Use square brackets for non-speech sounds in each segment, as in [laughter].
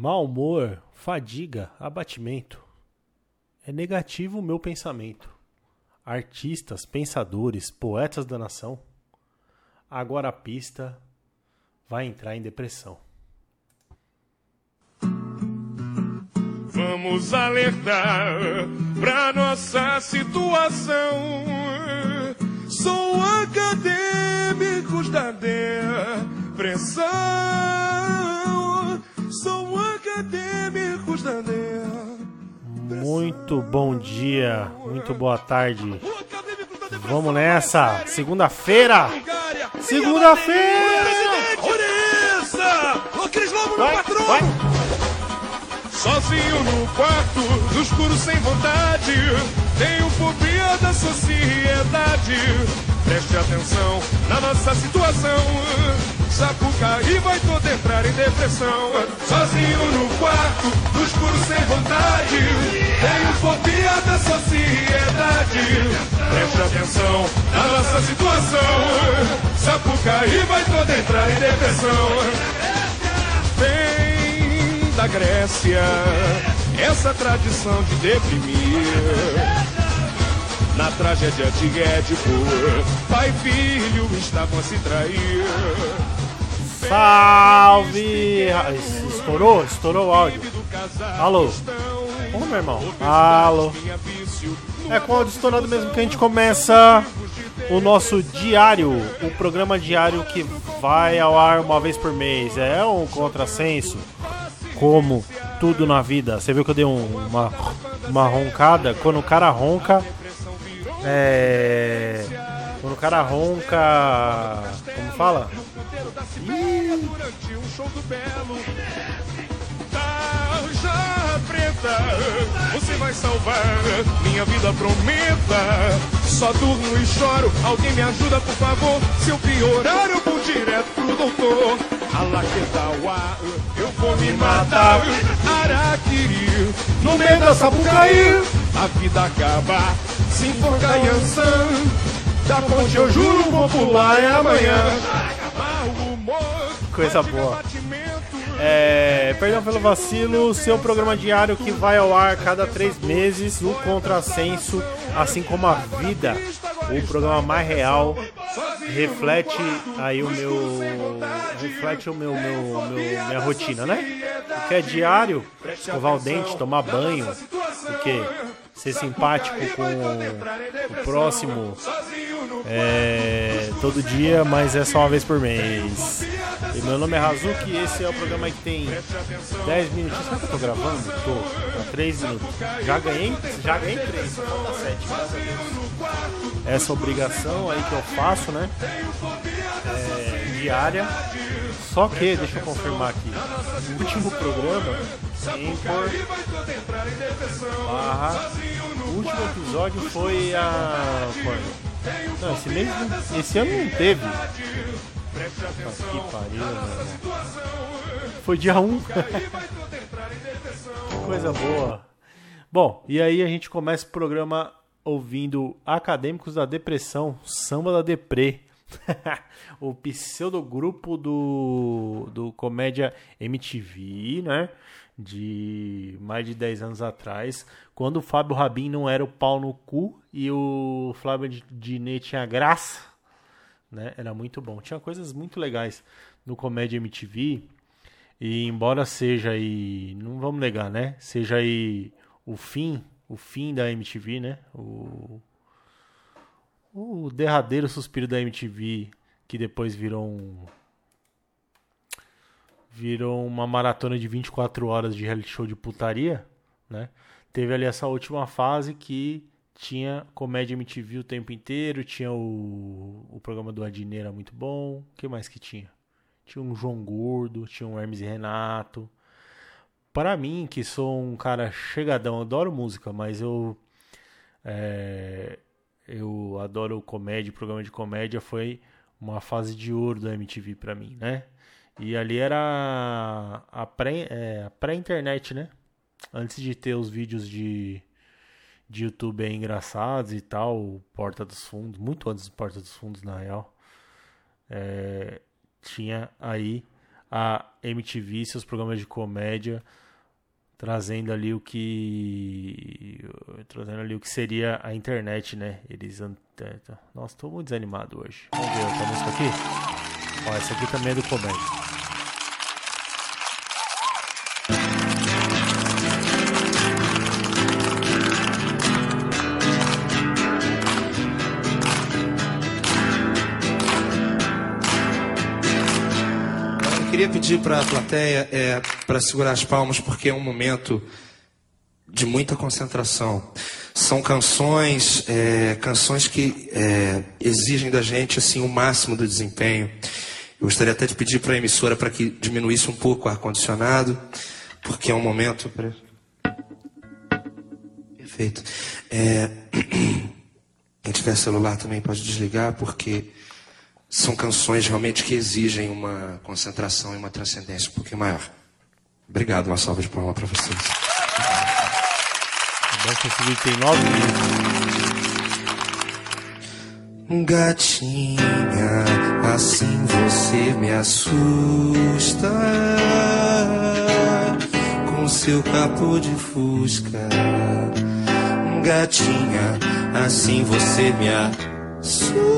Mau humor, fadiga, abatimento. É negativo o meu pensamento. Artistas, pensadores, poetas da nação. Agora a pista vai entrar em depressão. Vamos alertar pra nossa situação. São acadêmicos da depressão. Muito bom dia, muito boa tarde. Vamos nessa, segunda-feira. Segunda-feira! Ô Cris Lobo, vai. Sozinho no quarto, no escuro sem vontade. Tenho fobia da sociedade. Preste atenção na nossa situação. Sapucaí vai todo entrar em depressão. Sozinho no quarto, no escuro sem vontade. Tenho fobia da sociedade. Preste atenção na nossa situação. Sapucaí vai todo entrar em depressão vem da Grécia essa tradição de deprimir. Na tragédia de Édipo, pai e filho estavam a se trair. Salve! Es- Estourou? Estourou o áudio. Alô? Ô, meu irmão. Alô? É com o áudio estourado mesmo que a gente começa o nosso diário, o programa diário que vai ao ar uma vez por mês. É um contrassenso, como tudo na vida. Você viu que eu dei um- uma, uma roncada? Quando o cara ronca, é. Quando o cara ronca. Como fala? Durante um show do Belo, Tarja preta, você vai salvar minha vida, prometa. Só durmo e choro, alguém me ajuda, por favor. Se eu piorar, eu vou direto pro doutor. Alaquetawa, eu vou me matar. Araquiri, no meio da Sapucaí, a vida acaba. Se enforcar em Ansan, da ponte eu juro, vou pular é amanhã. Coisa boa. É, perdão pelo vacilo, seu programa diário que vai ao ar cada três meses, o Contrassenso, assim como a vida, o programa mais real, reflete aí o meu, reflete o meu, meu, meu- minha rotina, né? O que é diário, escovar o dente, tomar banho, o que? Ser simpático com o próximo é, todo dia, mas é só uma vez por mês. E meu nome é Razuki e esse é o programa que tem 10 minutinhos. Será que eu tô gravando? Tô. Há 3 minutos. Já ganhei, já ganhei 3, falta 7, graças a Deus. Essa obrigação aí que eu faço, né? É, diária. Só que, deixa eu confirmar aqui. O último programa, Anchor barra. O último episódio foi a. Não, esse mês Esse ano não teve. Puta que pariu, meu irmão. Foi dia 1. que [laughs] coisa boa. Bom, e aí a gente começa o programa ouvindo Acadêmicos da Depressão, Samba da Deprê. [laughs] o pseudogrupo do, do Comédia MTV, né? De mais de 10 anos atrás, quando o Fábio Rabin não era o pau no cu e o Flávio Diné tinha graça, né? Era muito bom. Tinha coisas muito legais no Comédia MTV. E embora seja aí, não vamos negar, né? Seja aí o fim, o fim da MTV, né? O o derradeiro suspiro da MTV que depois virou um virou uma maratona de 24 horas de reality show de putaria, né? Teve ali essa última fase que tinha comédia MTV o tempo inteiro, tinha o, o programa do Adnet era muito bom. O que mais que tinha? Tinha um João Gordo, tinha um Hermes e Renato. Para mim, que sou um cara chegadão, adoro música, mas eu é, eu adoro comédia, programa de comédia foi uma fase de ouro da MTV pra mim, né? E ali era a pré, é, pré-internet, né? Antes de ter os vídeos de, de YouTube aí engraçados e tal, Porta dos Fundos, muito antes do Porta dos Fundos, na real. É, tinha aí a MTV, seus programas de comédia, trazendo ali o que trazendo ali o que seria a internet, né? Eles nossa, estou muito desanimado hoje. Vamos ver outra música aqui. Ó, essa aqui também é do comédia. Queria pedir para a plateia é, para segurar as palmas, porque é um momento de muita concentração. São canções, é, canções que é, exigem da gente assim o máximo do desempenho. Eu gostaria até de pedir para a emissora para que diminuísse um pouco o ar-condicionado, porque é um momento. Perfeito. É... [clears throat] Quem tiver celular também pode desligar, porque são canções realmente que exigem uma concentração e uma transcendência um pouquinho maior. Obrigado, uma salva de palmas para vocês. tem nove Gatinha, assim você me assusta com seu capô de fusca. Gatinha, assim você me assusta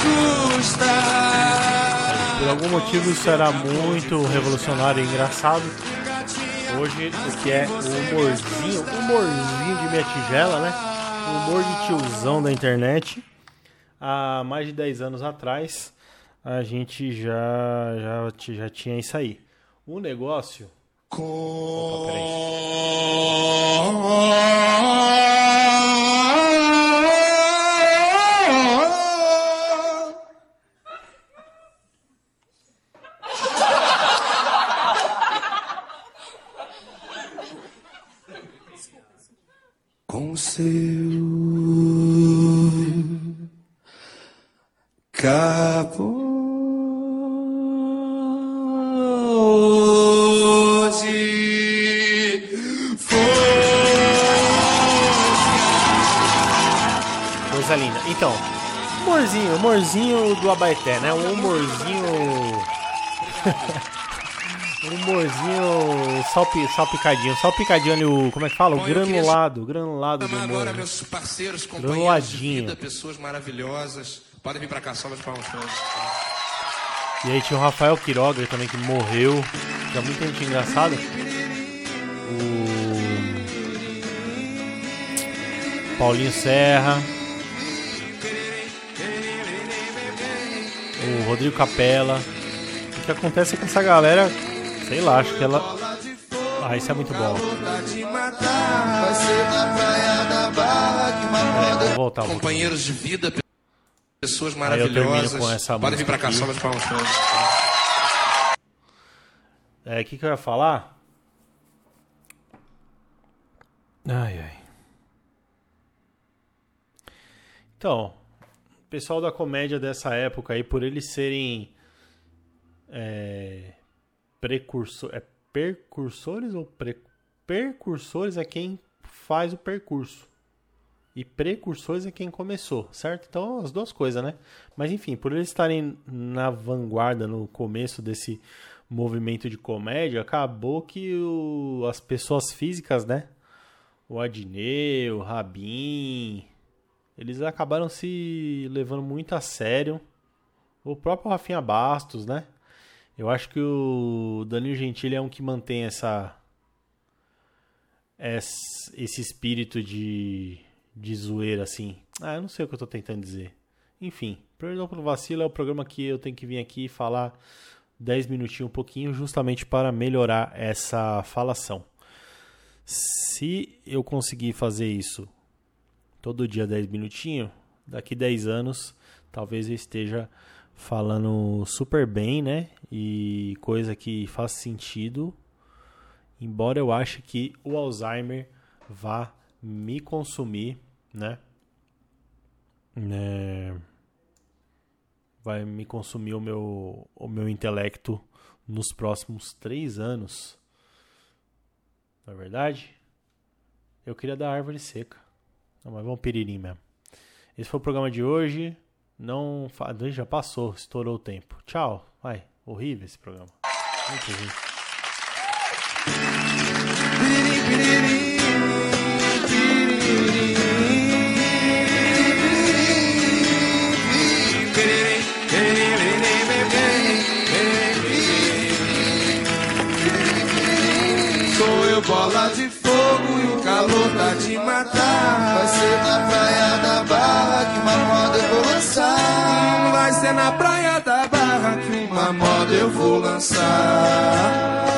assusta. Por algum motivo isso era muito revolucionário e engraçado. Hoje o que é o humorzinho, humorzinho de minha tigela, né? O humor de tiozão da internet. Há mais de 10 anos atrás a gente já, já, já tinha isso aí. O negócio. Opa, peraí. Com seu capô Coisa linda. Então, humorzinho, humorzinho do Abaeté, né? Um humorzinho. [laughs] Um humorzinho salpi, salpicadinho. Salpicadinho ali, o. Como é que fala? O granulado. Granulado do humor. agora, meus parceiros, companheiros de vida, pessoas maravilhosas. Podem vir pra cá, salva de palmas E aí tinha o Rafael Quiroga também que morreu. Tinha muita gente engraçada. O. Paulinho Serra. O Rodrigo Capella. O que acontece é que essa galera Sei lá, acho que ela. Ah, isso é muito bom. É, vou voltar. Companheiros de vida, pessoas maravilhosas. com essa Pode vir pra cá, só de palmas. É, o que, que eu ia falar? Ai, ai. Então, o pessoal da comédia dessa época aí, por eles serem. É, precursor. É percursores ou pre, percursores é quem faz o percurso. E precursores é quem começou, certo? Então, as duas coisas, né? Mas enfim, por eles estarem na vanguarda no começo desse movimento de comédia, acabou que o, as pessoas físicas, né? O Adnei, o Rabin, eles acabaram se levando muito a sério. O próprio Rafinha Bastos, né? Eu acho que o Danilo Gentili é um que mantém essa esse espírito de, de zoeira assim. Ah, eu não sei o que eu tô tentando dizer. Enfim, Perdão pelo Vacilo é o programa que eu tenho que vir aqui falar 10 minutinhos, um pouquinho, justamente para melhorar essa falação. Se eu conseguir fazer isso todo dia 10 minutinhos, daqui 10 anos, talvez eu esteja falando super bem, né? E coisa que faz sentido. Embora eu ache que o Alzheimer vá me consumir, né? É... Vai me consumir o meu, o meu intelecto nos próximos três anos. Não é verdade? Eu queria dar árvore seca. Não, mas vamos piririm mesmo. Esse foi o programa de hoje. Não. Já passou, estourou o tempo. Tchau. Vai. Horrível esse programa. Muito ruim. Sou eu bola de fogo e o calor tá de matar. Vai ser da na praia da barra que uma moda eu vou lançar.